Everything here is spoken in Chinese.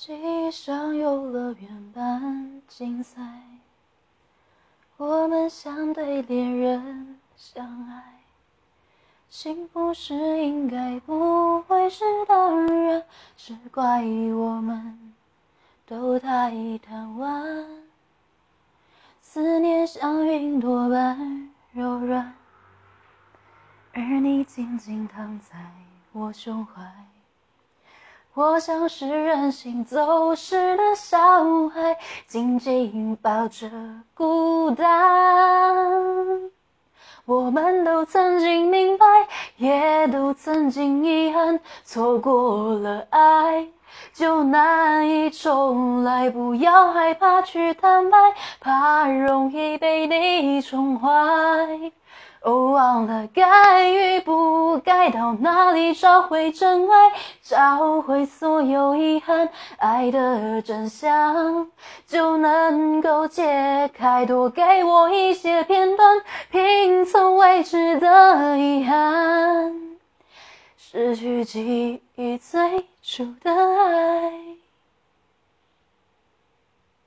记忆像游乐园般精彩，我们像对恋人相爱。幸福是应该，不会是当然，只怪我们都太贪玩。思念像云朵般柔软，而你静静躺在我胸怀。我像是任性走失的小孩，紧紧抱着孤单。我们都曾经明白，也都曾经遗憾，错过了爱就难以重来。不要害怕去坦白，怕容易被你宠坏。哦，忘了该与不该，到哪里找回真爱？找回所有遗憾，爱的真相就能够解开。多给我一些片段，拼凑未知的遗憾，失去记忆最初的爱。